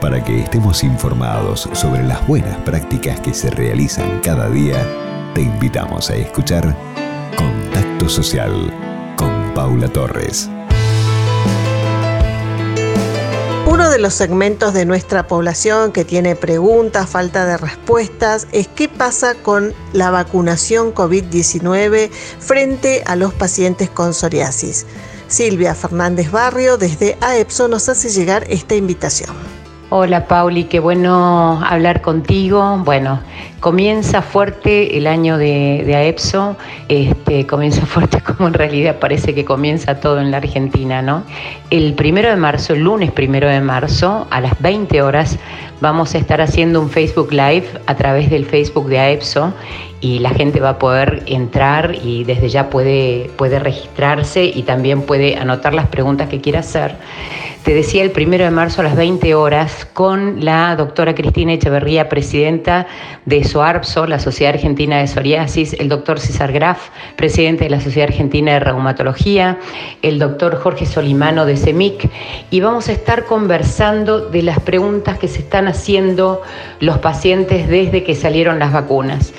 Para que estemos informados sobre las buenas prácticas que se realizan cada día, te invitamos a escuchar Contacto Social con Paula Torres. Uno de los segmentos de nuestra población que tiene preguntas, falta de respuestas, es qué pasa con la vacunación COVID-19 frente a los pacientes con psoriasis. Silvia Fernández Barrio desde AEPSO nos hace llegar esta invitación. Hola Pauli, qué bueno hablar contigo. Bueno, comienza fuerte el año de, AEPSO, este, comienza fuerte como en realidad parece que comienza todo en la Argentina, ¿no? El primero de marzo, el lunes primero de marzo, a las 20 horas, vamos a estar haciendo un Facebook Live a través del Facebook de AEPSO y la gente va a poder entrar y desde ya puede, puede registrarse y también puede anotar las preguntas que quiera hacer. Te decía el primero de marzo a las 20 horas con la doctora Cristina Echeverría, presidenta de SOARPSO, la Sociedad Argentina de Psoriasis, el doctor César Graf, presidente de la Sociedad Argentina de Reumatología, el doctor Jorge Solimano de CEMIC, y vamos a estar conversando de las preguntas que se están haciendo los pacientes desde que salieron las vacunas.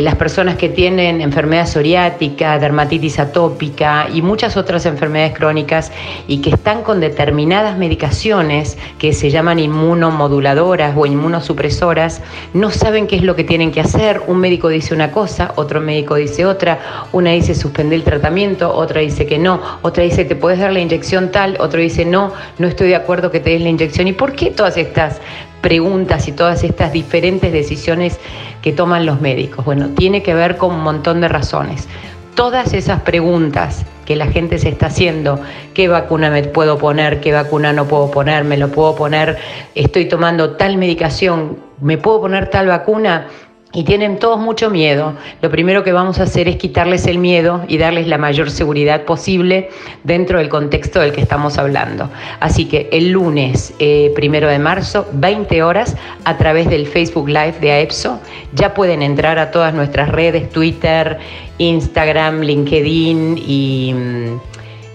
Las personas que tienen enfermedad psoriática, dermatitis atópica y muchas otras enfermedades crónicas y que están con determinadas medicaciones que se llaman inmunomoduladoras o inmunosupresoras, no saben qué es lo que tienen que hacer. Un médico dice una cosa, otro médico dice otra, una dice suspender el tratamiento, otra dice que no, otra dice te puedes dar la inyección tal, otro dice no, no estoy de acuerdo que te des la inyección. ¿Y por qué todas estas preguntas y todas estas diferentes decisiones que toman los médicos? Bueno, tiene que ver con un montón de razones. Todas esas preguntas que la gente se está haciendo, qué vacuna me puedo poner, qué vacuna no puedo poner, me lo puedo poner, estoy tomando tal medicación, me puedo poner tal vacuna, y tienen todos mucho miedo, lo primero que vamos a hacer es quitarles el miedo y darles la mayor seguridad posible dentro del contexto del que estamos hablando. Así que el lunes eh, primero de marzo, 20 horas, a través del Facebook Live de AEPSO, ya pueden entrar a todas nuestras redes, Twitter, Instagram, LinkedIn y, mm,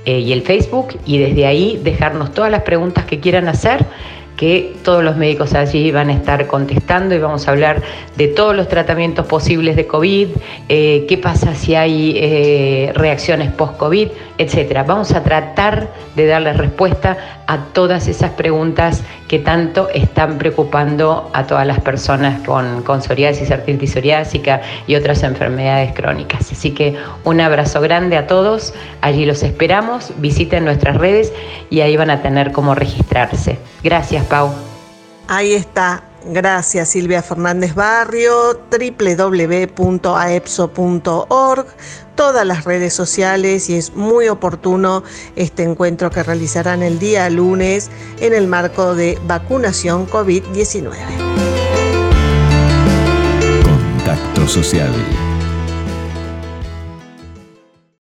eh, y el Facebook, y desde ahí dejarnos todas las preguntas que quieran hacer que todos los médicos allí van a estar contestando y vamos a hablar de todos los tratamientos posibles de COVID, eh, qué pasa si hay eh, reacciones post-COVID, etcétera. Vamos a tratar de darle respuesta a todas esas preguntas que tanto están preocupando a todas las personas con, con psoriasis, artritis psoriásica y otras enfermedades crónicas. Así que un abrazo grande a todos, allí los esperamos, visiten nuestras redes y ahí van a tener cómo registrarse. Gracias, Pau. Ahí está. Gracias Silvia Fernández Barrio, www.aepso.org, todas las redes sociales y es muy oportuno este encuentro que realizarán el día lunes en el marco de vacunación COVID-19. Contacto social